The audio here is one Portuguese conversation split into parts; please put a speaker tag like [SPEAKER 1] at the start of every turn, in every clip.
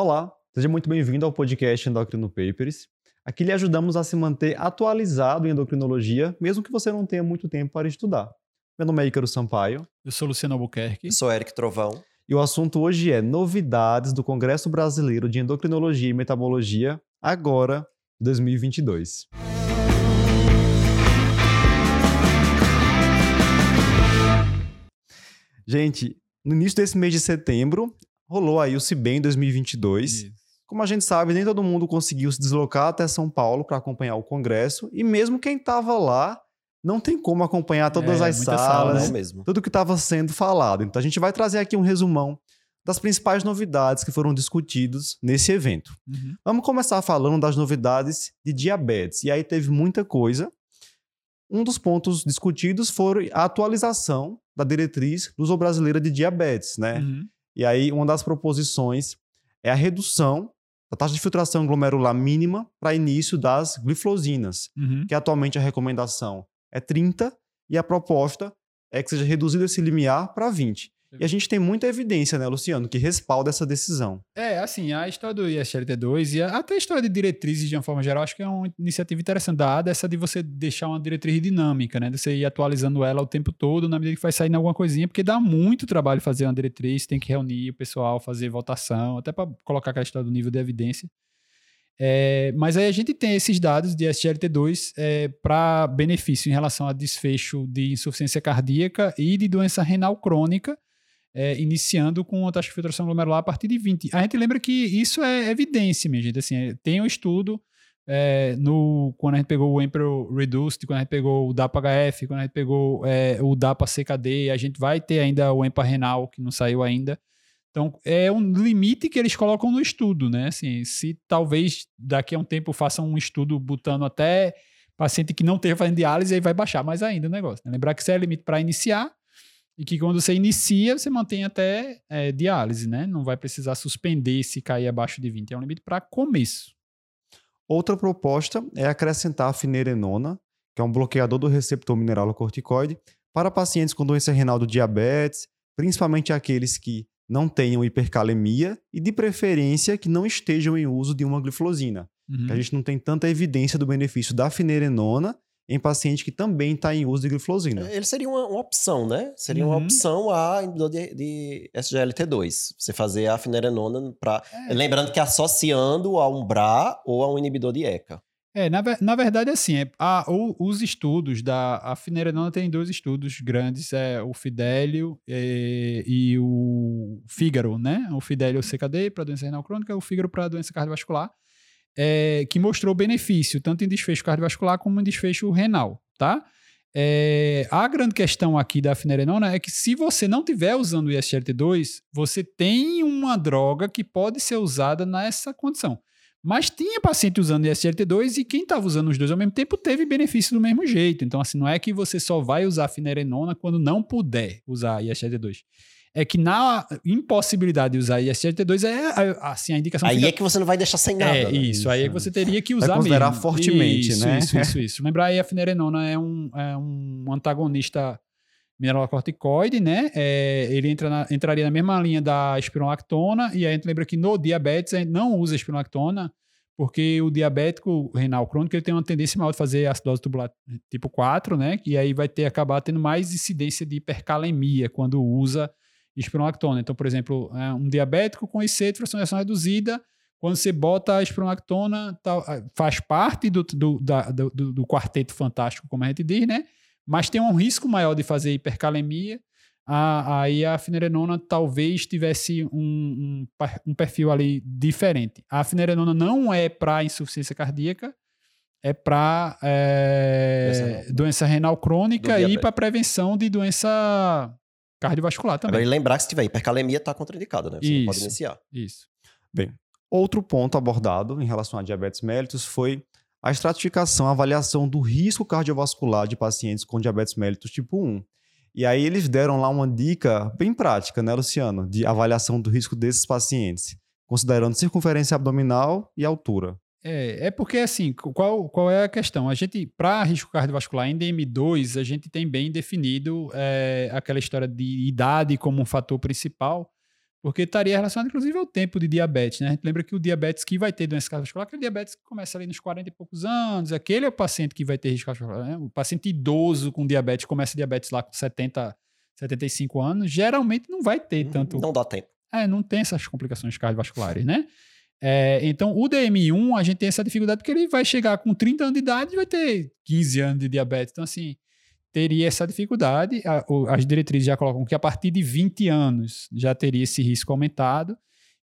[SPEAKER 1] Olá, seja muito bem-vindo ao podcast Endocrino Papers. Aqui lhe ajudamos a se manter atualizado em endocrinologia, mesmo que você não tenha muito tempo para estudar. Meu nome é Ícaro Sampaio.
[SPEAKER 2] Eu sou Luciano Albuquerque.
[SPEAKER 3] Eu sou Eric Trovão.
[SPEAKER 1] E o assunto hoje é novidades do Congresso Brasileiro de Endocrinologia e Metabologia, agora, 2022. Gente, no início desse mês de setembro, rolou aí o CIBEM 2022. Isso. Como a gente sabe, nem todo mundo conseguiu se deslocar até São Paulo para acompanhar o congresso, e mesmo quem estava lá não tem como acompanhar todas é, as salas, sala, né? mesmo. tudo que estava sendo falado. Então a gente vai trazer aqui um resumão das principais novidades que foram discutidos nesse evento. Uhum. Vamos começar falando das novidades de diabetes. E aí teve muita coisa. Um dos pontos discutidos foi a atualização da diretriz luso brasileira de diabetes, né? Uhum. E aí uma das proposições é a redução da taxa de filtração glomerular mínima para início das glifosinas, uhum. que atualmente a recomendação é 30 e a proposta é que seja reduzido esse limiar para 20. E a gente tem muita evidência, né, Luciano, que respalda essa decisão.
[SPEAKER 2] É, assim, a história do ISLT2 e até a história de diretrizes de uma forma geral, acho que é uma iniciativa interessante dada, essa de você deixar uma diretriz dinâmica, né, de você ir atualizando ela o tempo todo, na medida que vai saindo alguma coisinha, porque dá muito trabalho fazer uma diretriz, tem que reunir o pessoal, fazer votação, até para colocar aquela história do nível de evidência. É, mas aí a gente tem esses dados de SGLT2 é, para benefício em relação a desfecho de insuficiência cardíaca e de doença renal crônica, é, iniciando com a taxa de filtração glomerular a partir de 20. A gente lembra que isso é evidência, minha gente. Assim, é, tem um estudo é, no, quando a gente pegou o Emperor Reduced, quando a gente pegou o DAPA-HF, quando a gente pegou é, o DAPA-CKD, a gente vai ter ainda o EMPA renal, que não saiu ainda. Então, é um limite que eles colocam no estudo, né? Assim, se talvez daqui a um tempo façam um estudo botando até paciente que não esteja fazendo diálise, aí vai baixar mais ainda o negócio. Né? Lembrar que isso é limite para iniciar, e que quando você inicia, você mantém até é, diálise, né? Não vai precisar suspender se cair abaixo de 20. É um limite para começo.
[SPEAKER 1] Outra proposta é acrescentar a finerenona, que é um bloqueador do receptor mineralocorticoide, para pacientes com doença renal do diabetes, principalmente aqueles que não tenham hipercalemia e, de preferência, que não estejam em uso de uma glifosina. Uhum. A gente não tem tanta evidência do benefício da finerenona em paciente que também está em uso de glifosina.
[SPEAKER 3] Ele seria uma, uma opção, né? Seria uhum. uma opção a inibidor de, de, SGLT2. Você fazer a finerenona para... É. Lembrando que associando a um BRA ou a um inibidor de ECA.
[SPEAKER 2] É, na, na verdade, assim, é, a, o, os estudos da a finerenona tem dois estudos grandes, é o Fidelio e, é, e o Fígaro, né? O Fidelio CKD para doença renal crônica, o Fígaro para doença cardiovascular é, que mostrou benefício tanto em desfecho cardiovascular como em desfecho renal, tá? É, a grande questão aqui da finerenona é que se você não estiver usando o ISGLT2, você tem uma droga que pode ser usada nessa condição. Mas tinha paciente usando ISGLT2 e quem estava usando os dois ao mesmo tempo teve benefício do mesmo jeito. Então, assim, não é que você só vai usar finerenona quando não puder usar ISGLT2 é que na impossibilidade de usar ISGLT2 é assim a indicação.
[SPEAKER 3] Aí fica... é que você não vai deixar sem nada.
[SPEAKER 2] É né? isso, aí é que você teria que usar
[SPEAKER 1] vai considerar
[SPEAKER 2] mesmo.
[SPEAKER 1] fortemente,
[SPEAKER 2] isso,
[SPEAKER 1] né?
[SPEAKER 2] Isso, isso, isso. Lembrar aí a finerenona é um, é um antagonista mineralocorticoide, né? É, ele entra na, entraria na mesma linha da espironolactona e a gente lembra que no diabetes a gente não usa espironolactona porque o diabético renal crônico ele tem uma tendência maior de fazer acidose tubular tipo 4, né? E aí vai ter acabar tendo mais incidência de hipercalemia quando usa espironolactona. Então, por exemplo, é, um diabético com IC de fração reduzida, quando você bota a espironolactona, tá, faz parte do, do, da, do, do, quarteto fantástico, como a gente diz, né? Mas tem um risco maior de fazer hipercalemia. A, aí a finerenona talvez tivesse um, um, um perfil ali diferente. A finerenona não é para insuficiência cardíaca, é para é, doença renal crônica e para prevenção de doença cardiovascular também.
[SPEAKER 3] Agora, e lembrar que se tiver hipercalemia, está contraindicado, né? Você isso, não pode iniciar.
[SPEAKER 2] Isso.
[SPEAKER 1] Bem, outro ponto abordado em relação a diabetes mellitus foi a estratificação, a avaliação do risco cardiovascular de pacientes com diabetes mellitus tipo 1. E aí eles deram lá uma dica bem prática, né, Luciano, de avaliação do risco desses pacientes, considerando circunferência abdominal e altura.
[SPEAKER 2] É, é porque assim, qual, qual é a questão? A gente, para risco cardiovascular em DM2, a gente tem bem definido é, aquela história de idade como um fator principal, porque estaria relacionado, inclusive, ao tempo de diabetes, né? A gente lembra que o diabetes que vai ter doença cardiovascular, aquele diabetes que começa ali nos 40 e poucos anos, aquele é o paciente que vai ter risco cardiovascular, né? O paciente idoso com diabetes, começa diabetes lá com 70, 75 anos, geralmente não vai ter tanto...
[SPEAKER 3] Não dá tempo.
[SPEAKER 2] É, não tem essas complicações cardiovasculares, né? É, então, o DM1, a gente tem essa dificuldade porque ele vai chegar com 30 anos de idade e vai ter 15 anos de diabetes. Então, assim, teria essa dificuldade. As diretrizes já colocam que a partir de 20 anos já teria esse risco aumentado.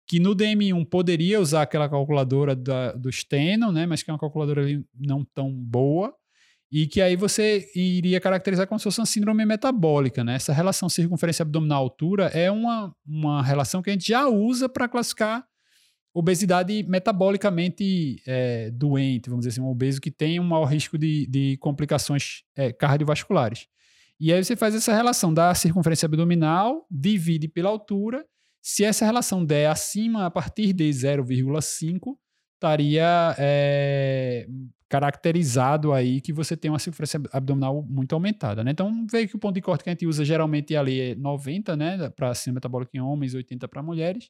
[SPEAKER 2] Que no DM1 poderia usar aquela calculadora da, do Steno, né? Mas que é uma calculadora não tão boa. E que aí você iria caracterizar como se fosse uma síndrome metabólica, né? Essa relação circunferência abdominal-altura é uma, uma relação que a gente já usa para classificar obesidade metabolicamente é, doente, vamos dizer assim, um obeso que tem um maior risco de, de complicações é, cardiovasculares. E aí você faz essa relação da circunferência abdominal, divide pela altura. Se essa relação der acima, a partir de 0,5, estaria é, caracterizado aí que você tem uma circunferência abdominal muito aumentada. Né? Então, veio que o ponto de corte que a gente usa geralmente ali é 90, né, para cima metabólico em homens, 80 para mulheres.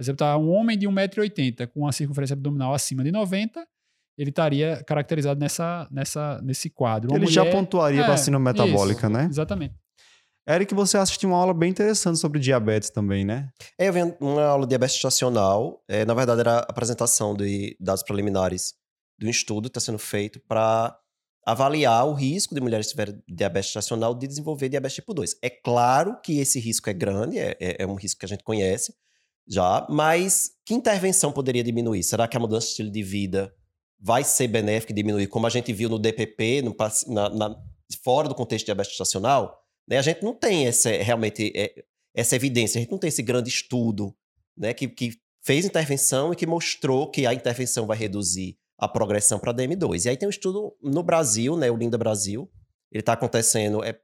[SPEAKER 2] Por exemplo, tá um homem de 1,80m com uma circunferência abdominal acima de 90, ele estaria caracterizado nessa, nessa, nesse quadro.
[SPEAKER 1] Uma ele mulher, já pontuaria é, para a síndrome metabólica,
[SPEAKER 2] isso,
[SPEAKER 1] né?
[SPEAKER 2] Exatamente.
[SPEAKER 1] Eric, você assistiu uma aula bem interessante sobre diabetes também, né?
[SPEAKER 3] É, eu vi uma aula de diabetes estacional. É, na verdade, era a apresentação de dados preliminares do estudo que está sendo feito para avaliar o risco de mulheres que tiverem diabetes estacional de desenvolver diabetes tipo 2. É claro que esse risco é grande, é, é, é um risco que a gente conhece, já, mas que intervenção poderia diminuir? Será que a mudança de estilo de vida vai ser benéfica e diminuir, como a gente viu no DPP, no, na, na, fora do contexto de diabetes gestacional? Né? A gente não tem essa, realmente é, essa evidência, a gente não tem esse grande estudo né, que, que fez intervenção e que mostrou que a intervenção vai reduzir a progressão para DM2. E aí tem um estudo no Brasil, né, o Linda Brasil, ele está acontecendo, é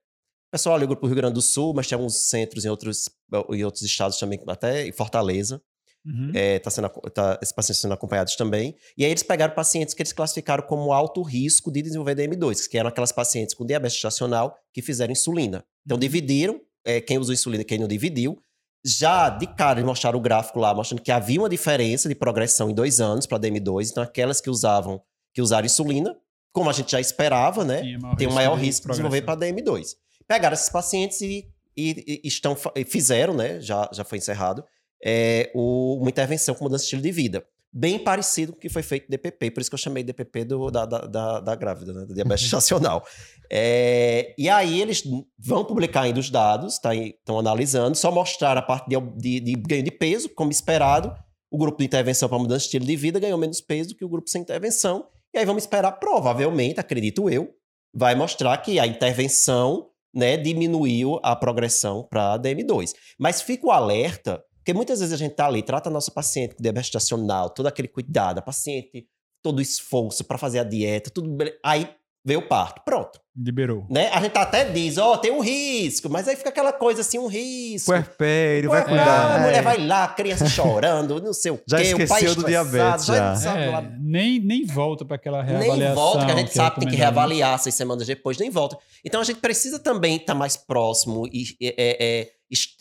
[SPEAKER 3] pessoal ali para o Rio Grande do Sul, mas tem alguns centros em outros, em outros estados também, até em Fortaleza. Uhum. É, tá sendo, tá, esses pacientes sendo acompanhados também. E aí eles pegaram pacientes que eles classificaram como alto risco de desenvolver DM2, que eram aquelas pacientes com diabetes gestacional que fizeram insulina. Então uhum. dividiram, é, quem usou insulina e quem não dividiu. Já de cara, eles mostraram o gráfico lá, mostrando que havia uma diferença de progressão em dois anos para DM2. Então aquelas que usavam, que usaram insulina, como a gente já esperava, né? tem um maior risco de desenvolver para DM2 pegaram esses pacientes e, e, e estão, fizeram, né? Já, já foi encerrado, é, o, uma intervenção com mudança de estilo de vida. Bem parecido com o que foi feito DPP, por isso que eu chamei DPP do, da, da, da, da grávida, né? Do diabetes gestacional. É, e aí eles vão publicar ainda os dados, estão tá, analisando, só mostrar a parte de, de, de ganho de peso, como esperado. O grupo de intervenção para mudança de estilo de vida ganhou menos peso do que o grupo sem intervenção. E aí vamos esperar, provavelmente, acredito eu, vai mostrar que a intervenção né, diminuiu a progressão para DM2. Mas fica o alerta, porque muitas vezes a gente está ali, trata a nossa paciente com diabetes gestacional, todo aquele cuidado, a paciente, todo o esforço para fazer a dieta, tudo aí veio o parto, pronto.
[SPEAKER 2] Liberou.
[SPEAKER 3] Né? A gente até diz, ó, oh, tem um risco, mas aí fica aquela coisa assim, um risco.
[SPEAKER 1] Puerpério, vai cuidar.
[SPEAKER 3] A mulher é. vai lá, criança chorando, não sei o
[SPEAKER 1] já
[SPEAKER 3] quê,
[SPEAKER 1] esqueceu
[SPEAKER 3] o pai
[SPEAKER 1] do diabetes, já.
[SPEAKER 2] já. É, nem, nem volta para aquela reavaliação.
[SPEAKER 3] Nem volta, que a gente que sabe que tem que reavaliar seis semanas depois, nem volta. Então a gente precisa também estar tá mais próximo e é, é,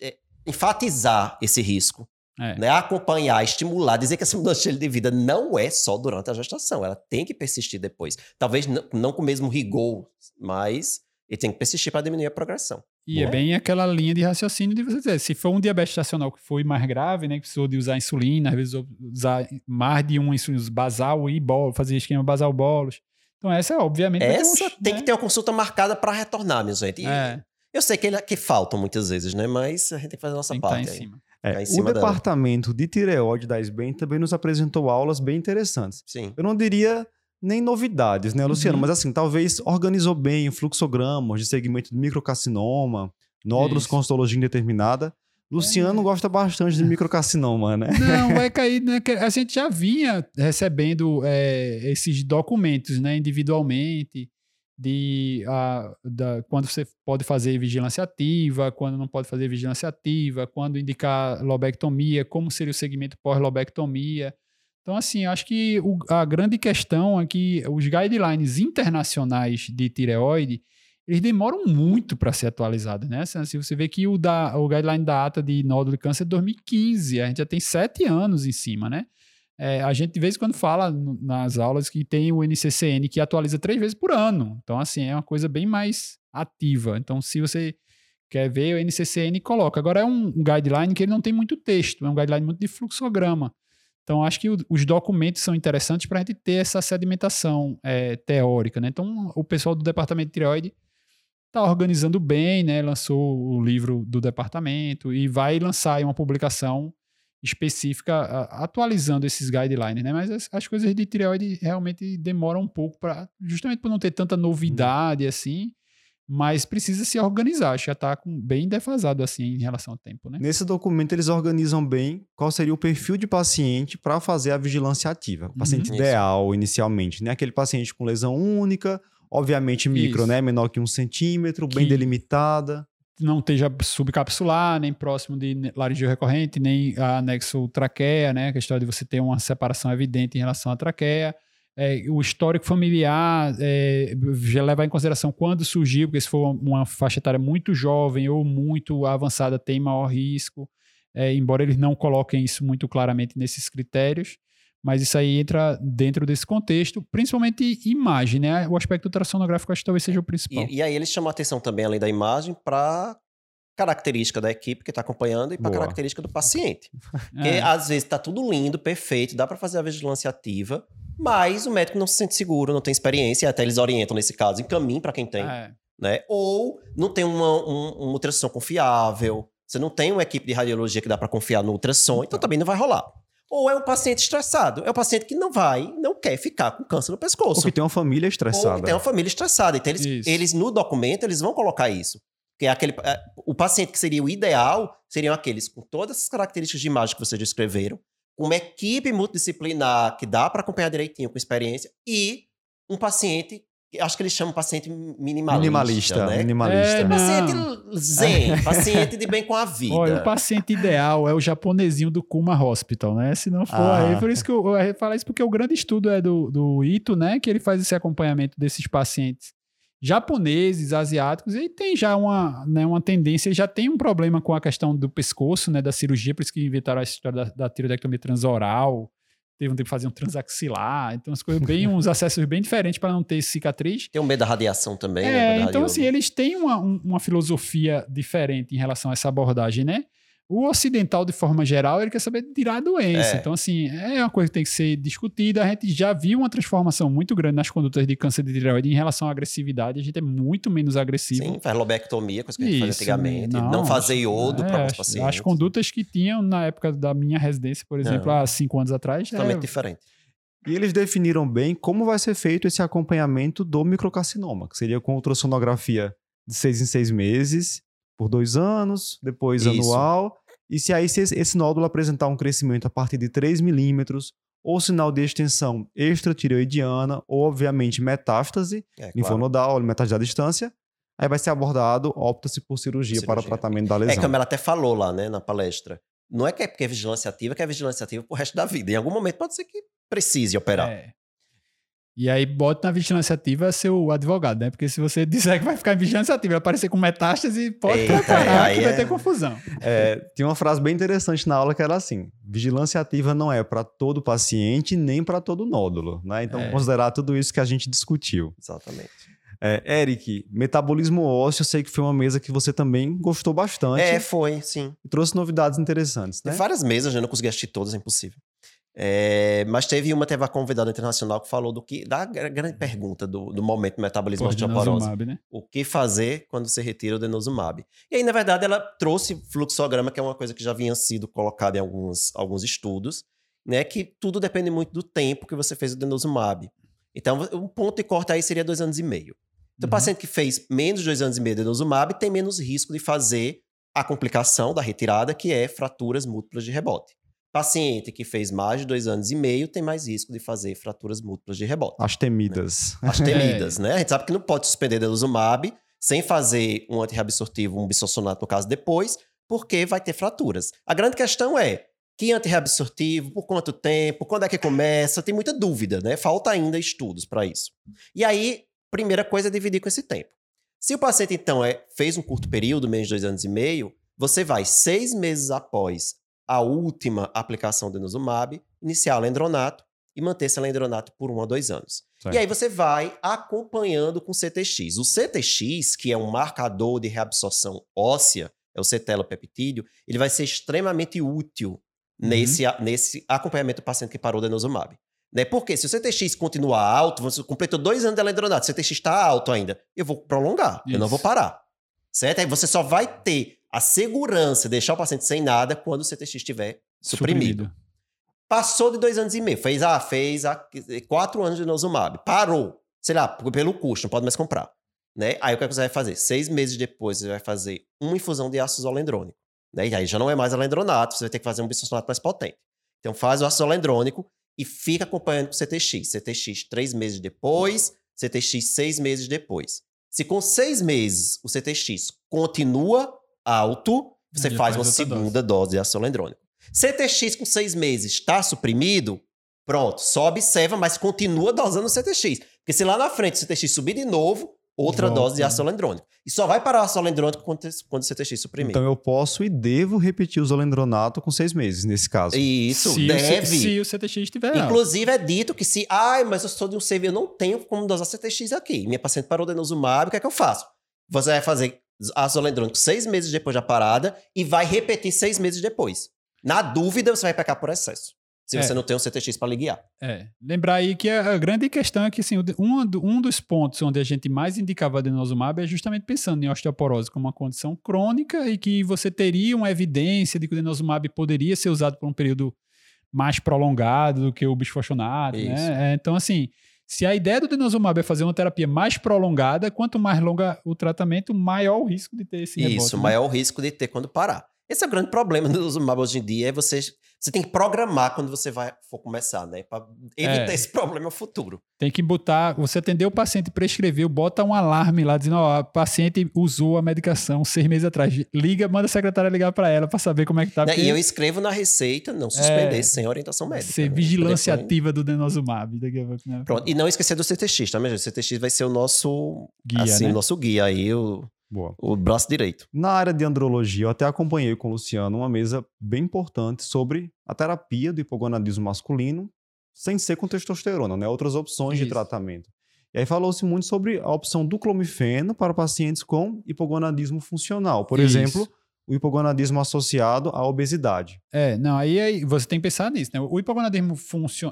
[SPEAKER 3] é, enfatizar esse risco. É. Né? Acompanhar, estimular, dizer que essa mudança de estilo de vida não é só durante a gestação, ela tem que persistir depois. Talvez não, com o mesmo rigor, mas ele tem que persistir para diminuir a progressão.
[SPEAKER 2] E é bem aquela linha de raciocínio de você dizer, se for um diabetes estacional que foi mais grave, né, que precisou de usar insulina, às vezes usar mais de um insulina, basal e bolo, fazer esquema basal bolos. Então essa, obviamente...
[SPEAKER 3] Essa tem né? que ter uma consulta marcada para retornar, minha gente. E é. Eu sei que, ele, que faltam muitas vezes, né, mas a gente tem que fazer a nossa tem parte. Tá em cima.
[SPEAKER 1] É, o departamento dela. de tireoide da SBEM também nos apresentou aulas bem interessantes.
[SPEAKER 3] Sim.
[SPEAKER 1] Eu não diria nem novidades, né, Luciano? Uhum. Mas assim, talvez organizou bem fluxogramas de segmento de microcarcinoma, nódulos Isso. com histologia indeterminada. Luciano é. gosta bastante de microcarcinoma, né?
[SPEAKER 2] Não, vai cair. Né? A gente já vinha recebendo é, esses documentos né, individualmente de a, da, quando você pode fazer vigilância ativa, quando não pode fazer vigilância ativa, quando indicar lobectomia, como seria o segmento pós-lobectomia. Então, assim, acho que o, a grande questão é que os guidelines internacionais de tireoide, eles demoram muito para ser atualizados, né? Se assim, você vê que o, da, o guideline da ATA de nódulo de câncer é 2015, a gente já tem sete anos em cima, né? É, a gente de vez em quando fala nas aulas que tem o NCCN que atualiza três vezes por ano. Então, assim, é uma coisa bem mais ativa. Então, se você quer ver o NCCN, coloca. Agora, é um, guideline que ele não tem muito texto, é um guideline muito de fluxograma. Então, acho que o, os documentos são interessantes para a gente ter essa sedimentação é, teórica. Né? Então, o pessoal do departamento de tireoide está organizando bem, né? lançou o livro do departamento e vai lançar uma publicação específica atualizando esses guidelines, né? Mas as, as coisas de tireoide realmente demoram um pouco para, justamente por não ter tanta novidade hum. assim, mas precisa se organizar. Acho que já está bem defasado assim em relação ao tempo, né?
[SPEAKER 1] Nesse documento eles organizam bem qual seria o perfil de paciente para fazer a vigilância ativa. O paciente uhum. ideal inicialmente, né? Aquele paciente com lesão única, obviamente micro, Isso. né? Menor que um centímetro, que... bem delimitada
[SPEAKER 2] não esteja subcapsular, nem próximo de laringio recorrente, nem anexo traqueia, né? A história de você ter uma separação evidente em relação à traqueia. É, o histórico familiar é, já levar em consideração quando surgiu, porque se for uma faixa etária muito jovem ou muito avançada, tem maior risco, é, embora eles não coloquem isso muito claramente nesses critérios. Mas isso aí entra dentro desse contexto, principalmente imagem, né? O aspecto ultrassonográfico acho que talvez seja o principal.
[SPEAKER 3] E, e aí eles chamam a atenção também, além da imagem, para característica da equipe que está acompanhando e para característica do paciente. Porque é. às vezes está tudo lindo, perfeito, dá para fazer a vigilância ativa, mas o médico não se sente seguro, não tem experiência, e até eles orientam nesse caso, encaminhem para quem tem. É. Né? Ou não tem uma, um, uma ultrassom confiável, você não tem uma equipe de radiologia que dá para confiar no ultrassom, então também não vai rolar. Ou é um paciente estressado. É um paciente que não vai, não quer ficar com câncer no pescoço. Ou
[SPEAKER 1] que tem uma família estressada. Ou que
[SPEAKER 3] tem uma família estressada. Então, eles, eles no documento, eles vão colocar isso. Que é aquele, é, o paciente que seria o ideal seriam aqueles com todas as características de imagem que vocês descreveram, com uma equipe multidisciplinar que dá para acompanhar direitinho com experiência e um paciente acho que eles chamam paciente minimalista. Minimalista, né?
[SPEAKER 1] minimalista. É,
[SPEAKER 3] paciente zen, paciente de bem com a vida.
[SPEAKER 2] Olha, o paciente ideal é o japonesinho do Kuma Hospital, né? Se não for ah. aí, por isso que eu, eu falo isso porque o grande estudo é do, do Ito, né? Que ele faz esse acompanhamento desses pacientes japoneses, asiáticos, e tem já uma, né, uma tendência, já tem um problema com a questão do pescoço, né, da cirurgia, por isso que inventaram a história da, da tiroidectomia transoral, teve um tempo que fazer um transaxilar, então as coisas bem, uns acessos bem diferentes para não ter cicatriz.
[SPEAKER 3] Tem um medo da radiação também,
[SPEAKER 2] é, né? Então, assim, eles têm uma, uma filosofia diferente em relação a essa abordagem, né? O ocidental, de forma geral, ele quer saber tirar a doença. É. Então, assim, é uma coisa que tem que ser discutida. A gente já viu uma transformação muito grande nas condutas de câncer de tireoide em relação à agressividade. A gente é muito menos agressivo.
[SPEAKER 3] Sim, faz lobectomia, coisa que a gente fazia antigamente. Não, não fazer iodo é, para os pacientes.
[SPEAKER 2] As condutas que tinham na época da minha residência, por exemplo, não. há cinco anos atrás.
[SPEAKER 3] Totalmente é... diferente.
[SPEAKER 1] E eles definiram bem como vai ser feito esse acompanhamento do microcarcinoma, que seria com ultrassonografia de seis em seis meses por dois anos, depois Isso. anual. E se aí se esse nódulo apresentar um crescimento a partir de 3 milímetros, ou sinal de extensão extratireoidiana, ou obviamente metástase, é, linfonodal, claro. metástase à distância, aí vai ser abordado, opta-se por cirurgia, cirurgia, para tratamento da lesão.
[SPEAKER 3] É como ela até falou lá, né, na palestra. Não é que é porque é vigilância ativa, que é vigilância ativa pro resto da vida. Em algum momento pode ser que precise operar. É.
[SPEAKER 2] E aí bota na vigilância ativa seu advogado, né? Porque se você disser que vai ficar em vigilância ativa e aparecer com metástase, pode Eita, preparar que é... vai ter confusão.
[SPEAKER 1] É, tem uma frase bem interessante na aula que era assim: vigilância ativa não é para todo paciente nem para todo nódulo, né? Então, é. considerar tudo isso que a gente discutiu.
[SPEAKER 3] Exatamente.
[SPEAKER 1] É, Eric, metabolismo ósseo, eu sei que foi uma mesa que você também gostou bastante.
[SPEAKER 3] É, foi, sim.
[SPEAKER 1] trouxe novidades interessantes, né?
[SPEAKER 3] Tem várias mesas, eu não consegui assistir todas, é impossível. É, mas teve uma, teve a convidada internacional que falou do que da grande pergunta do, do momento do metabolismo osteoporose. Né? O que fazer quando você retira o denosumab? E aí, na verdade, ela trouxe fluxograma, que é uma coisa que já vinha sido colocada em alguns, alguns estudos, né? Que tudo depende muito do tempo que você fez o denosumab. Então, um ponto de corte aí seria dois anos e meio. Então, uhum. o paciente que fez menos de dois anos e meio de denosumab tem menos risco de fazer a complicação da retirada, que é fraturas múltiplas de rebote. Paciente que fez mais de dois anos e meio tem mais risco de fazer fraturas múltiplas de rebote.
[SPEAKER 1] As temidas.
[SPEAKER 3] Né? As temidas, é. né? A gente sabe que não pode suspender denosumab sem fazer um antirreabsortivo, um bisossonato no caso depois, porque vai ter fraturas. A grande questão é, que antirreabsortivo, por quanto tempo, quando é que começa? Tem muita dúvida, né? Falta ainda estudos para isso. E aí, primeira coisa é dividir com esse tempo. Se o paciente, então, é, fez um curto período, menos de dois anos e meio, você vai seis meses após a última aplicação do denosumab, iniciar o lendronato e manter esse lendronato por um a dois anos.
[SPEAKER 1] Certo.
[SPEAKER 3] E aí você vai acompanhando com o CTX. O CTX, que é um marcador de reabsorção óssea, é o cetelopeptídeo, ele vai ser extremamente útil nesse, nesse acompanhamento do paciente que parou o denosumab. Né? Porque se o CTX continuar alto, você completou dois anos de alendronato, o CTX está alto ainda, eu vou prolongar, eu não
[SPEAKER 2] Isso.
[SPEAKER 3] vou parar. Certo? Aí você só vai ter a segurança de deixar o paciente sem nada quando o CTX estiver suprimido. Passou de dois anos e meio, fez, ah, fez ah, quatro anos de denosumab, parou, sei lá, pelo custo, não pode mais comprar. Né? Aí o que, é que você vai fazer? Seis meses depois, você vai fazer uma infusão de ácido zolendrônico. Né? E aí já não é mais alendronato, você vai ter que fazer um bisfosfonato mais potente. Então faz o ácido zolendrônico e fica acompanhando com o CTX. CTX três meses depois, CTX seis meses depois. Se com seis meses o CTX continua alto, você faz
[SPEAKER 2] faz
[SPEAKER 3] uma segunda dose de ácido zolendrônico. CTX com seis meses está suprimido, pronto, só observa, mas continua dosando o CTX. Porque se lá na frente o CTX subir de novo, outra
[SPEAKER 2] Volta.
[SPEAKER 3] dose de ácido. E só vai parar o ácido quando, quando o CTX suprimir.
[SPEAKER 1] Então eu posso e devo repetir o zolendronato com seis meses, nesse caso.
[SPEAKER 3] Isso,
[SPEAKER 2] se,
[SPEAKER 3] deve.
[SPEAKER 2] O, se o CTX estiver alto.
[SPEAKER 3] Inclusive, é dito que se, ai, mas eu sou de um CV, eu não tenho como dosar CTX aqui. Minha paciente parou denosumab, o que é que eu faço? Você vai fazer ácido seis meses depois da parada e vai repetir seis meses depois. Na dúvida, você vai pecar por excesso. Se
[SPEAKER 2] É.
[SPEAKER 3] você não tem um CTX para lhe guiar.
[SPEAKER 2] É, lembrar aí que a, grande questão é que assim, um, do- um dos pontos onde a gente mais indicava denosumab é justamente pensando em osteoporose como uma condição crônica e que você teria uma evidência de que o denosumab poderia ser usado por um período mais prolongado do que o bisfosfonato, né? É, então, assim, se a ideia do denosumab é fazer uma terapia mais prolongada, quanto mais longa o tratamento, maior o risco de ter esse rebote.
[SPEAKER 3] Isso,
[SPEAKER 2] né?
[SPEAKER 3] maior o risco de ter quando parar. Esse é o grande problema do denosumab hoje em dia, é você, você tem que programar quando você vai for começar, né? Para evitar
[SPEAKER 2] É.
[SPEAKER 3] esse problema futuro.
[SPEAKER 2] Tem que botar, você atendeu o paciente, prescreveu, bota um alarme lá dizendo, ó, o paciente usou a medicação seis meses atrás. Liga, manda a secretária ligar para ela para saber como é que tá.
[SPEAKER 3] Né?
[SPEAKER 2] porque
[SPEAKER 3] E eu escrevo na receita, não suspender
[SPEAKER 2] É.
[SPEAKER 3] sem orientação médica.
[SPEAKER 2] ser
[SPEAKER 3] né?
[SPEAKER 2] vigilância
[SPEAKER 3] Depois-
[SPEAKER 2] ativa do denosumab. Daqui a pouco, né?
[SPEAKER 3] Pronto. E não esquecer do CTX, tá, minha gente? O CTX vai ser o nosso
[SPEAKER 2] Guia,
[SPEAKER 3] assim,
[SPEAKER 2] né?
[SPEAKER 3] o nosso guia aí, o,
[SPEAKER 1] Boa.
[SPEAKER 3] o braço direito.
[SPEAKER 1] Na área de andrologia, eu até acompanhei com o Luciano uma mesa bem importante sobre a terapia do hipogonadismo masculino sem ser com testosterona, né? Outras opções de
[SPEAKER 2] Isso.
[SPEAKER 1] tratamento. E aí falou-se muito sobre a opção do clomifeno para pacientes com hipogonadismo funcional. Por
[SPEAKER 2] Isso.
[SPEAKER 1] exemplo, o hipogonadismo associado à obesidade.
[SPEAKER 2] É, não, aí, aí você tem que pensar nisso, né? O hipogonadismo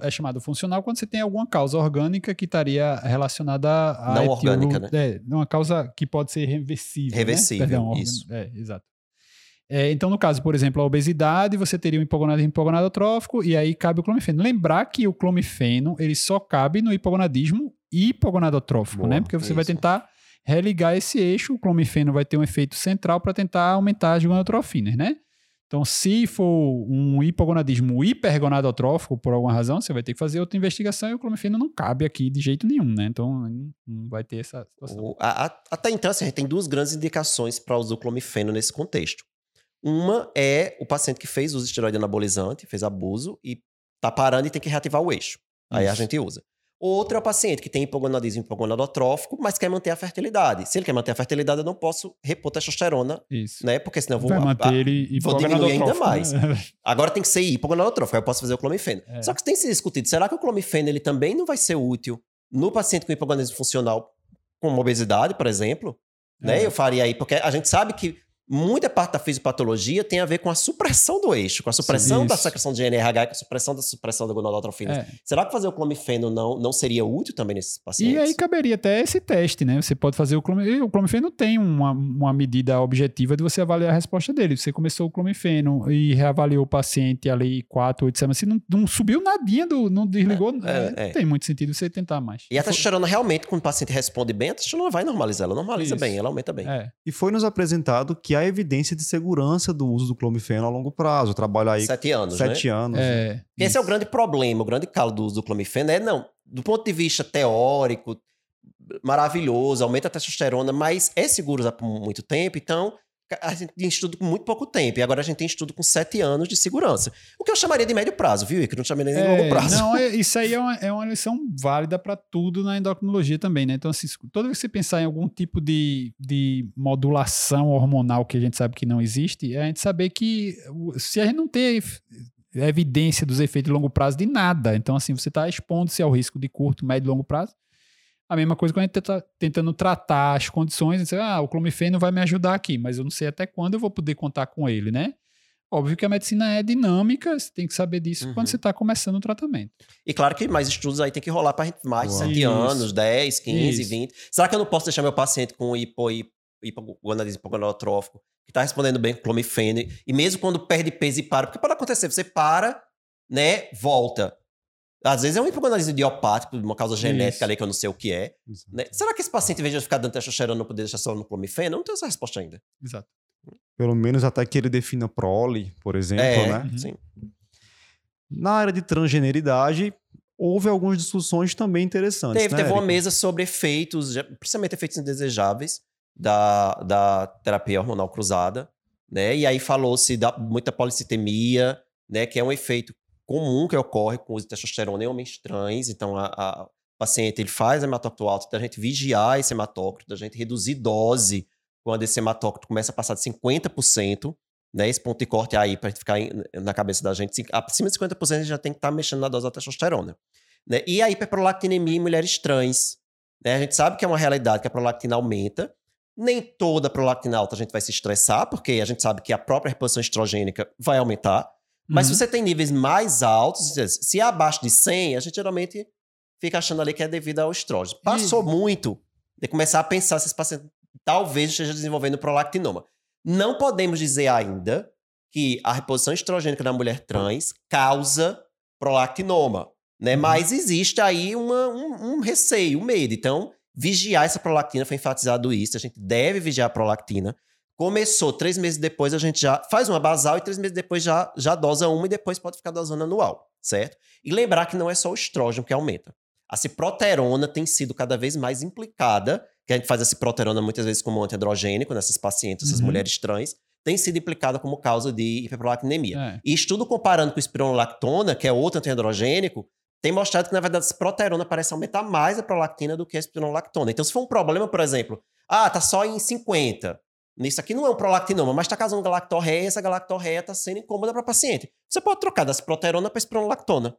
[SPEAKER 2] é chamado funcional quando você tem alguma causa orgânica que estaria relacionada a.
[SPEAKER 3] Não orgânica, né?
[SPEAKER 2] É, uma causa que pode ser reversível. né?
[SPEAKER 3] Reversível,
[SPEAKER 2] Perdão, organ-
[SPEAKER 3] isso.
[SPEAKER 2] É, exato. É, então, no caso, por exemplo, a obesidade, você teria um hipogonadismo hipogonadotrófico e aí cabe o clomifeno. Lembrar que o clomifeno, ele só cabe no hipogonadismo hipogonadotrófico,
[SPEAKER 1] Boa,
[SPEAKER 2] né? Porque você vai
[SPEAKER 3] isso.
[SPEAKER 2] tentar religar esse eixo, o clomifeno vai ter um efeito central para tentar aumentar as gonadotrofinas, né? Então, se for um hipogonadismo hipergonadotrófico, por alguma razão, você vai ter que fazer outra investigação e o clomifeno não cabe aqui de jeito nenhum, né? Então, não vai ter essa situação.
[SPEAKER 3] A- a- até então, assim, a gente tem duas grandes indicações para usar o clomifeno nesse contexto. Uma é o paciente que fez uso de esteroide anabolizante, fez abuso e tá parando e tem que reativar o eixo. Aí a
[SPEAKER 2] Isso.
[SPEAKER 3] gente usa. Outra é o paciente que tem hipogonadismo hipogonadotrófico, mas quer manter a fertilidade. Se ele quer manter a fertilidade, eu não posso repor testosterona,
[SPEAKER 2] Isso.
[SPEAKER 3] né? Porque senão eu vou,
[SPEAKER 2] vai manter
[SPEAKER 3] a-
[SPEAKER 2] ele
[SPEAKER 3] vou diminuir ainda mais.
[SPEAKER 2] né?
[SPEAKER 3] Agora tem que ser hipogonadotrófico, aí eu posso fazer o clomifeno.
[SPEAKER 2] É.
[SPEAKER 3] Só que tem se discutido, será que o clomifeno ele também não vai ser útil no paciente com hipogonadismo funcional com obesidade, por exemplo? Né?
[SPEAKER 2] É.
[SPEAKER 3] Eu faria aí, porque a gente sabe que muita parte da fisiopatologia tem a ver com a supressão do eixo, com a supressão da
[SPEAKER 2] Isso.
[SPEAKER 3] secreção de GNRH, com a supressão da supressão da gonadotrofina.
[SPEAKER 2] É.
[SPEAKER 3] Será que fazer o clomifeno não, não seria útil também nesses pacientes?
[SPEAKER 2] E aí caberia até esse teste, né? Você pode fazer o clomifeno. O clomifeno tem uma, uma medida objetiva de você avaliar a resposta dele. Você começou o clomifeno e reavaliou o paciente ali 4, 8 semanas. Se não, não subiu nadinha, do, não desligou,
[SPEAKER 3] É,
[SPEAKER 2] é,
[SPEAKER 3] é.
[SPEAKER 2] não tem muito sentido você tentar mais.
[SPEAKER 3] E a testosterona realmente, quando o paciente responde bem, a testosterona vai normalizar. Ela normaliza
[SPEAKER 2] Isso.
[SPEAKER 3] bem, ela aumenta bem.
[SPEAKER 2] É,
[SPEAKER 1] E foi nos apresentado que há evidência de segurança do uso do clomifeno a longo prazo. Eu trabalho aí
[SPEAKER 3] Sete anos, né?
[SPEAKER 1] sete anos.
[SPEAKER 2] é,
[SPEAKER 3] Esse é o grande problema, o grande calo do uso do clomifeno é, não, do ponto de vista teórico, maravilhoso, aumenta a testosterona, mas é seguro usar por muito tempo, então a gente tem estudo com muito pouco tempo, e agora a gente tem estudo com sete anos de segurança. O que eu chamaria de médio prazo, viu, Que Não chamaria nem de
[SPEAKER 2] É,
[SPEAKER 3] longo prazo.
[SPEAKER 2] Não, é- isso aí é uma, é uma lição válida para tudo na endocrinologia também, né? Então, assim, toda vez que você pensar em algum tipo de, de modulação hormonal que a gente sabe que não existe, é a gente saber que se a gente não tem evidência dos efeitos de longo prazo de nada, então, assim, você está expondo-se ao risco de curto, médio e longo prazo. A mesma coisa quando a gente está tentando tratar as condições, dizer, ah, o clomifeno vai me ajudar aqui, mas eu não sei até quando eu vou poder contar com ele, né? Óbvio que a medicina é dinâmica, você tem que saber disso
[SPEAKER 3] Uhum.
[SPEAKER 2] quando você está começando o tratamento.
[SPEAKER 3] E claro que mais estudos aí tem que rolar para mais de
[SPEAKER 1] Uau.
[SPEAKER 3] 7
[SPEAKER 2] Isso.
[SPEAKER 3] anos, 10, 15,
[SPEAKER 2] Isso.
[SPEAKER 3] 20. Será que eu não posso deixar meu paciente com hipo, hipo, hipogonadismo hipogonadotrófico, que está respondendo bem com clomifeno, e mesmo quando perde peso e para, porque pode acontecer, você para, né, volta. Às vezes é um hipogonadismo idiopático, de uma causa genética
[SPEAKER 2] Isso.
[SPEAKER 3] ali que eu não sei o que é. né? Será que esse paciente, em vez de ficar dando testosterona, não poderia deixar só no clomifeno? Eu não tenho essa resposta ainda.
[SPEAKER 2] Exato.
[SPEAKER 1] Pelo menos até que ele defina prole, por exemplo,
[SPEAKER 3] é,
[SPEAKER 1] né?
[SPEAKER 2] Uhum.
[SPEAKER 3] sim.
[SPEAKER 1] Na área de transgeneridade, houve algumas discussões também interessantes.
[SPEAKER 3] Teve,
[SPEAKER 1] né,
[SPEAKER 3] teve uma mesa sobre efeitos, principalmente efeitos indesejáveis da, da terapia hormonal cruzada, né? E aí falou-se da muita policitemia, né? Que é um efeito comum que ocorre com o uso de testosterona em homens trans. Então, a, a- paciente ele faz hematócrito alto, da gente vigiar esse hematócrito, da gente reduzir dose quando esse hematócrito começa a passar de 50%, né? Esse ponto de corte aí, para ficar na cabeça da gente, acima de 50% a gente já tem que estar mexendo na dose da testosterona. Né? E a hiperprolactinemia em mulheres trans. Né? A gente sabe que é uma realidade que a prolactina aumenta. Nem toda prolactina alta a gente vai se estressar, porque a gente sabe que a própria reposição estrogênica vai aumentar. Mas
[SPEAKER 2] Uhum.
[SPEAKER 3] se você tem níveis mais altos, se é abaixo de 100, a gente geralmente fica achando ali que é devido ao estrógeno. Passou muito de começar a pensar se esse paciente talvez esteja desenvolvendo prolactinoma. Não podemos dizer ainda que a reposição estrogênica na mulher trans causa prolactinoma, né? Mas existe aí uma- um, um receio, um medo. Então, vigiar essa prolactina, foi enfatizado isso, a gente deve vigiar a prolactina. Começou, três meses depois a gente já faz uma basal e três meses depois já, já dosa uma e depois pode ficar dosando anual, certo? E lembrar que não é só o estrógeno que aumenta. A ciproterona tem sido cada vez mais implicada, que a gente faz a ciproterona muitas vezes como antiandrogênico nessas pacientes, essas
[SPEAKER 2] Uhum.
[SPEAKER 3] mulheres trans, tem sido implicada como causa de hiperprolactinemia.
[SPEAKER 2] É.
[SPEAKER 3] E estudo comparando com o espironolactona, que é outro antiandrogênico, tem mostrado que, na verdade, a ciproterona parece aumentar mais a prolactina do que a espironolactona. Então, se for um problema, por exemplo, ah, tá só em 50. Isso aqui não é um prolactinoma, mas tá causando galactorreia, essa galactorreia tá sendo incômoda para paciente. Você pode trocar da ciproterona para espironolactona.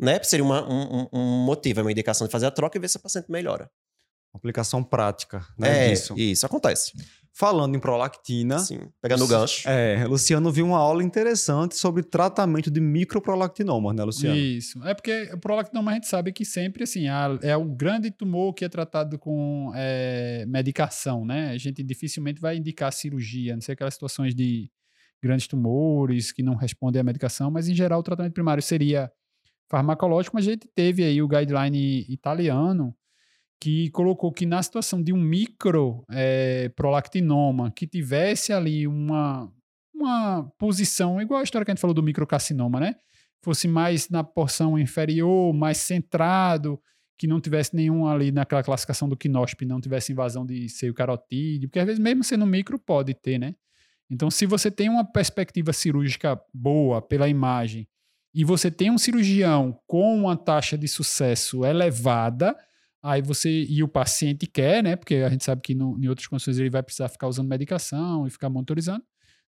[SPEAKER 3] Né? Seria uma- um, um- motivo, é uma indicação de fazer a troca e ver se o paciente melhora.
[SPEAKER 1] Aplicação prática, né?
[SPEAKER 3] é,
[SPEAKER 1] disso.
[SPEAKER 3] isso acontece.
[SPEAKER 1] Falando em prolactina,
[SPEAKER 3] Sim. Pegando o gancho.
[SPEAKER 1] é, Luciano viu uma aula interessante sobre tratamento de microprolactinoma, né, Luciano?
[SPEAKER 2] Isso. É porque o prolactinoma a gente sabe que sempre assim, a- é um grande tumor que é tratado com é, medicação, né? A gente dificilmente vai indicar cirurgia, não ser aquelas situações de grandes tumores que não respondem à medicação, mas em geral o tratamento primário seria farmacológico, mas a gente teve aí o guideline italiano que colocou que na situação de um micro eh, prolactinoma que tivesse ali uma, uma posição, igual a história que a gente falou do microcarcinoma, né? Fosse mais na porção inferior, mais centrado, que não tivesse nenhum ali naquela classificação do quinóspe, não tivesse invasão de seio carotídeo, porque às vezes mesmo sendo micro pode ter, né? Então, se você tem uma perspectiva cirúrgica boa pela imagem e você tem um cirurgião com uma taxa de sucesso elevada, aí você e o paciente quer, né? Porque a gente sabe que no, em outras condições ele vai precisar ficar usando medicação e ficar monitorizando.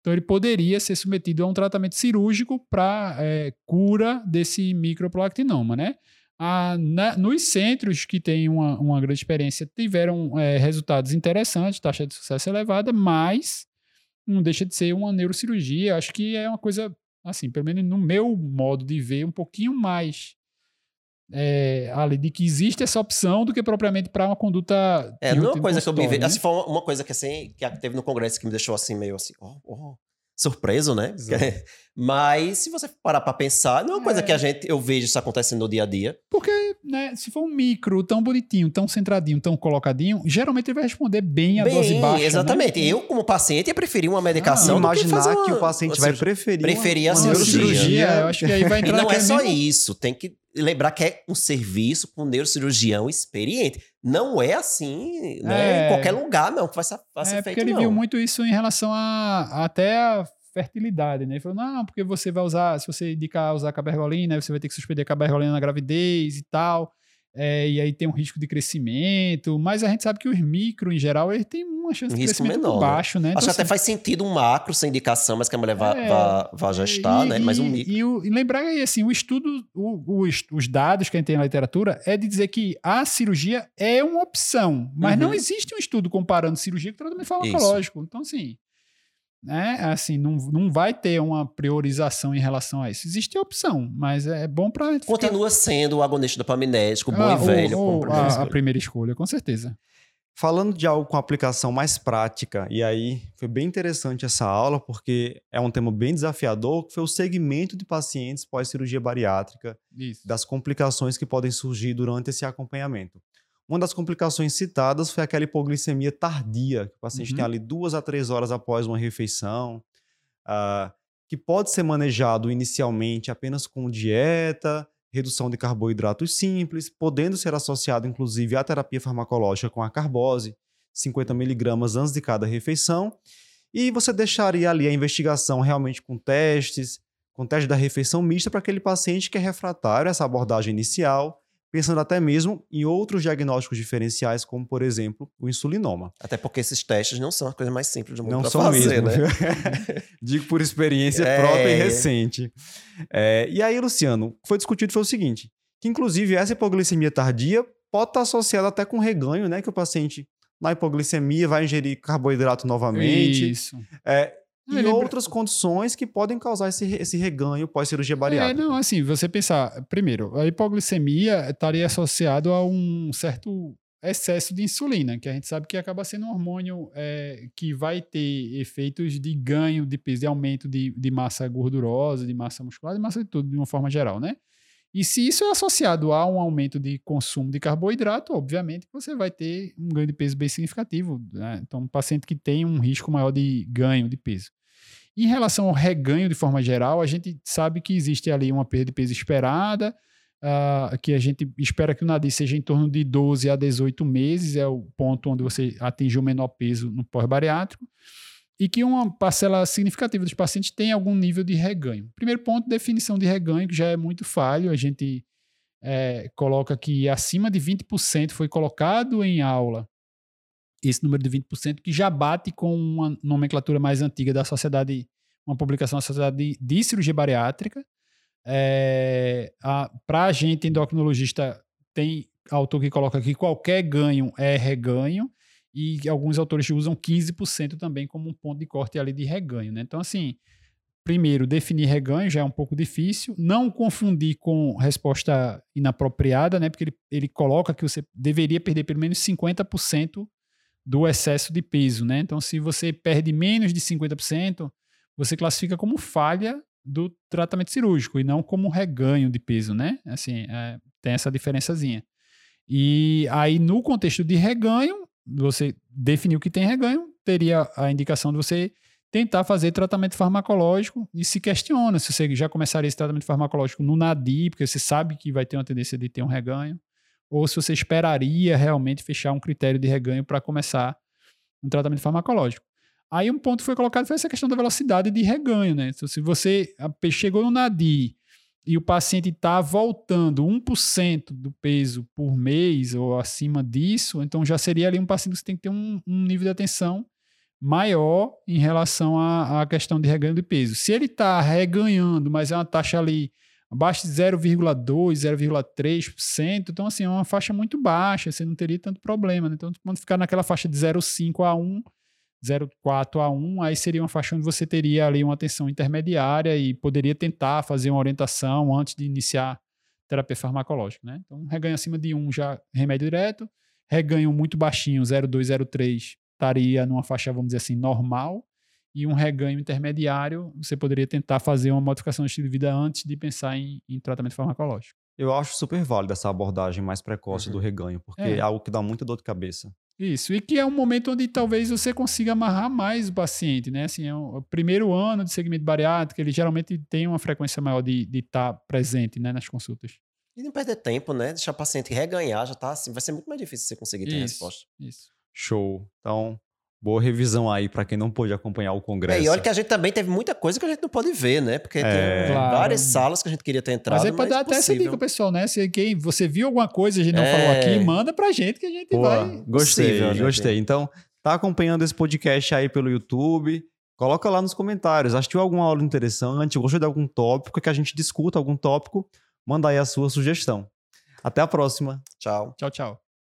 [SPEAKER 2] Então ele poderia ser submetido a um tratamento cirúrgico para cura desse microprolactinoma, né? Ah, na- nos centros que têm uma, uma grande experiência tiveram eh, resultados interessantes, taxa de sucesso elevada, mas não deixa de ser uma neurocirurgia. Acho que é uma coisa, assim, pelo menos no meu modo de ver, um pouquinho mais é, ali de que existe essa opção do que propriamente para uma conduta.
[SPEAKER 3] É, não é uma coisa que eu me vi.
[SPEAKER 2] né?
[SPEAKER 3] Assim, foi uma, coisa que assim, que teve no congresso que me deixou assim, meio assim, ó, ó, surpreso, né? Mas se você parar pra pensar, não é uma coisa
[SPEAKER 2] É.
[SPEAKER 3] que a gente, eu vejo isso acontecendo no dia a dia.
[SPEAKER 2] Porque, né, se for um micro tão bonitinho, tão centradinho, tão colocadinho, geralmente ele vai responder bem a dose
[SPEAKER 3] Bem,
[SPEAKER 2] baixa.
[SPEAKER 3] exatamente.
[SPEAKER 2] Né?
[SPEAKER 3] Eu, como paciente, ia preferir uma medicação do que
[SPEAKER 1] Imaginar
[SPEAKER 3] fazer
[SPEAKER 1] que
[SPEAKER 3] uma-
[SPEAKER 1] o paciente
[SPEAKER 3] uma
[SPEAKER 1] vai
[SPEAKER 3] cirurgia.
[SPEAKER 1] preferir
[SPEAKER 3] Preferir a
[SPEAKER 1] uma,
[SPEAKER 2] Uma
[SPEAKER 1] uma
[SPEAKER 3] cirurgia.
[SPEAKER 2] eu acho que aí vai
[SPEAKER 3] E
[SPEAKER 2] entrar
[SPEAKER 3] não é só
[SPEAKER 2] mesmo-
[SPEAKER 3] isso, tem que lembrar que é um serviço com um neurocirurgião experiente. Não é assim, né?
[SPEAKER 2] É.
[SPEAKER 3] Em qualquer lugar, não, que vai ser, vai ser
[SPEAKER 2] É, porque
[SPEAKER 3] feito,
[SPEAKER 2] ele
[SPEAKER 3] não.
[SPEAKER 2] viu muito isso em relação a até a fertilidade, né? Ele falou, não, porque você vai usar, se você indicar usar cabergolina, você vai ter que suspender a cabergolina na gravidez e tal. É, e aí tem um risco de crescimento, mas a gente sabe que os micro, em geral, ele tem uma chance
[SPEAKER 3] Um
[SPEAKER 2] de crescimento
[SPEAKER 3] menor, né?
[SPEAKER 2] baixo, né?
[SPEAKER 3] Acho que
[SPEAKER 2] Então,
[SPEAKER 3] até
[SPEAKER 2] assim,
[SPEAKER 3] faz sentido um macro sem indicação, mas que a mulher vá,
[SPEAKER 2] É,
[SPEAKER 3] vá, vá gestar,
[SPEAKER 2] e-
[SPEAKER 3] né? Mas um micro.
[SPEAKER 2] E, o- e lembrar que assim, o estudo, o- os, os dados que a gente tem na literatura é de dizer que a cirurgia é uma opção, mas
[SPEAKER 3] Uhum.
[SPEAKER 2] não existe um estudo comparando cirurgia com tratamento farmacológico. Então, assim, né, assim não, não vai ter uma priorização em relação a isso. Existe a opção, mas é bom para
[SPEAKER 3] Continua sendo o agonista dopaminérgico, bom e velho.
[SPEAKER 2] a, a primeira escolha, com certeza.
[SPEAKER 1] Falando de algo com aplicação mais prática, e aí foi bem interessante essa aula, porque é um tema bem desafiador, que foi o segmento de pacientes pós-cirurgia bariátrica,
[SPEAKER 2] Isso.
[SPEAKER 1] das complicações que podem surgir durante esse acompanhamento. Uma das complicações citadas foi aquela hipoglicemia tardia, que o paciente
[SPEAKER 2] Uhum.
[SPEAKER 1] tem ali duas a três horas após uma refeição, ah, que pode ser manejado inicialmente apenas com dieta, redução de carboidratos simples, podendo ser associado inclusive à terapia farmacológica com a carbose, 50 miligramas antes de cada refeição, e você deixaria ali a investigação realmente com testes, com teste da refeição mista para aquele paciente que é refratário a essa abordagem inicial, pensando até mesmo em outros diagnósticos diferenciais, como por exemplo o insulinoma.
[SPEAKER 3] Até porque esses testes não são a coisa mais simples do mundo
[SPEAKER 1] são
[SPEAKER 3] fazer,
[SPEAKER 1] mesmo.
[SPEAKER 3] né?
[SPEAKER 1] Digo por experiência
[SPEAKER 3] É.
[SPEAKER 1] própria e recente. É, e aí, Luciano, o que foi discutido foi o seguinte: que inclusive essa hipoglicemia tardia pode estar associada até com reganho, né? Que o paciente, na hipoglicemia, vai ingerir carboidrato novamente.
[SPEAKER 2] Isso.
[SPEAKER 1] É, e
[SPEAKER 2] Lembra-
[SPEAKER 1] outras condições que podem causar esse, esse reganho pós-cirurgia
[SPEAKER 2] É,
[SPEAKER 1] bariátrica.
[SPEAKER 2] não, assim, você pensar, primeiro, a hipoglicemia estaria associado a um certo excesso de insulina, que a gente sabe que acaba sendo um hormônio é, que vai ter efeitos de ganho de peso, de aumento de, de massa gordurosa, de massa muscular, de massa de tudo, de uma forma geral, né? E se isso é associado a um aumento de consumo de carboidrato, obviamente você vai ter um ganho de peso bem significativo. né? Então, um paciente que tem um risco maior de ganho de peso. Em relação ao reganho de forma geral, a gente sabe que existe ali uma perda de peso esperada, ah, que a gente espera que o nadir seja em torno de 12 a 18 meses, é o ponto onde você atinge o menor peso no pós-bariátrico, e que uma parcela significativa dos pacientes tem algum nível de reganho. Primeiro ponto, definição de reganho, que já é muito falho, a gente eh, coloca que acima de 20% foi colocado em aula esse número de 20%, que já bate com uma nomenclatura mais antiga da sociedade, uma publicação da Sociedade de, de Cirurgia Bariátrica. É, Para a gente, endocrinologista, tem autor que coloca que qualquer ganho é reganho, e alguns autores usam 15% também como um ponto de corte ali de reganho. Né? Então, assim, primeiro, definir reganho já é um pouco difícil. Não confundir com resposta inapropriada, né? porque ele, ele coloca que você deveria perder pelo menos 50% do excesso de peso, né? Então, se você perde menos de 50%, você classifica como falha do tratamento cirúrgico e não como reganho de peso, né? Assim, é, tem essa diferençazinha. E aí, no contexto de reganho, você definiu que tem reganho, teria a indicação de você tentar fazer tratamento farmacológico e se questiona se você já começaria esse tratamento farmacológico no NADI, porque você sabe que vai ter uma tendência de ter um reganho, ou se você esperaria realmente fechar um critério de reganho para começar um tratamento farmacológico. Aí um ponto que foi colocado foi essa questão da velocidade de reganho, né? Então, se você chegou no NADI e o paciente está voltando 1% do peso por mês ou acima disso, então já seria ali um paciente que tem que ter um, um nível de atenção maior em relação à, à questão de reganho de peso. Se ele está reganhando, mas é uma taxa ali abaixo de 0,2, 0,3%, então assim, é uma faixa muito baixa, você não teria tanto problema. Né? Então, quando ficar naquela faixa de 0,5 a 1, 0,4 a 1, aí seria uma faixa onde você teria ali uma atenção intermediária e poderia tentar fazer uma orientação antes de iniciar terapia farmacológica. Né? Então, reganho acima de 1 já remédio direto, reganho muito baixinho, 0,2, 0,3, estaria numa faixa, vamos dizer assim, normal, e um reganho intermediário, você poderia tentar fazer uma modificação do estilo de vida antes de pensar em, em tratamento farmacológico.
[SPEAKER 1] Eu acho super válido essa abordagem mais precoce uhum. do reganho, porque é. é algo que dá muita dor de cabeça.
[SPEAKER 2] Isso, e que é um momento onde talvez você consiga amarrar mais o paciente, né? Assim, é o primeiro ano de segmento bariátrico, ele geralmente tem uma frequência maior de estar tá presente né, nas consultas.
[SPEAKER 3] E não perder tempo, né? Deixar o paciente reganhar, já tá assim, vai ser muito mais difícil você conseguir ter
[SPEAKER 2] isso,
[SPEAKER 3] resposta.
[SPEAKER 2] Isso.
[SPEAKER 1] Show. Então, boa revisão aí para quem não pôde acompanhar o congresso.
[SPEAKER 3] É, e olha que a gente também teve muita coisa que a gente não pode ver, né? Porque é, tem claro. várias salas que a gente queria ter entrado. Mas
[SPEAKER 2] aí pode dar até essa dica, pessoal, né? Se quem você viu alguma coisa e a gente não é... falou aqui, manda pra gente que a gente Boa. vai.
[SPEAKER 1] Gostei, possível, gostei. Então, tá acompanhando esse podcast aí pelo YouTube. Coloca lá nos comentários. Assistiu alguma aula interessante? Gostou de algum tópico? Que a gente discuta algum tópico? Manda aí a sua sugestão. Até a próxima.
[SPEAKER 3] Tchau.
[SPEAKER 2] Tchau, tchau.